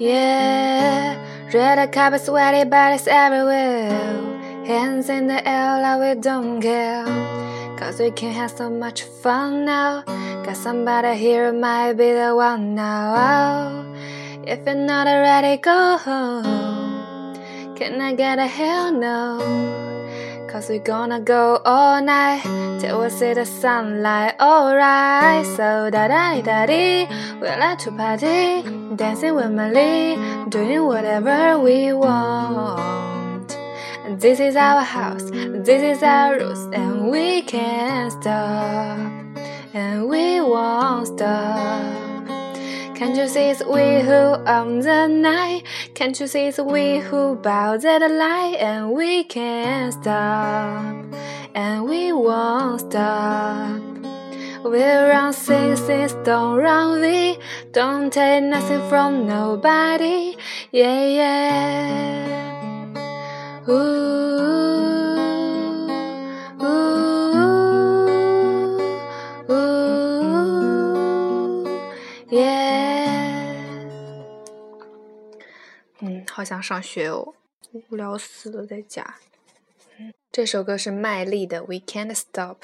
the cup is sweaty, bodies everywhere. Hands in the air like we don't care. Cause we can have so much fun now. Got somebody here might be the one now. Oh, if you're not ready, go home. Can I get a hell no? Cause we're gonna go all night till we see the sunlight. Alright, so da da da dee, we like to party, dancing with Molly, doing whatever we want. This is our house, this is our rules, and we can't stop, and we won't stop. Can't you see it's we who own the night? Can't you see it's we who bow to the light? And we can't stop, and we won't stop. We'll run sixes, don't run V, don't take nothing from nobody. Yeah, yeah. Ooh. Yeah，嗯，好想上学哦，无聊死了在家。这首歌是麦莉的《We Can't Stop》。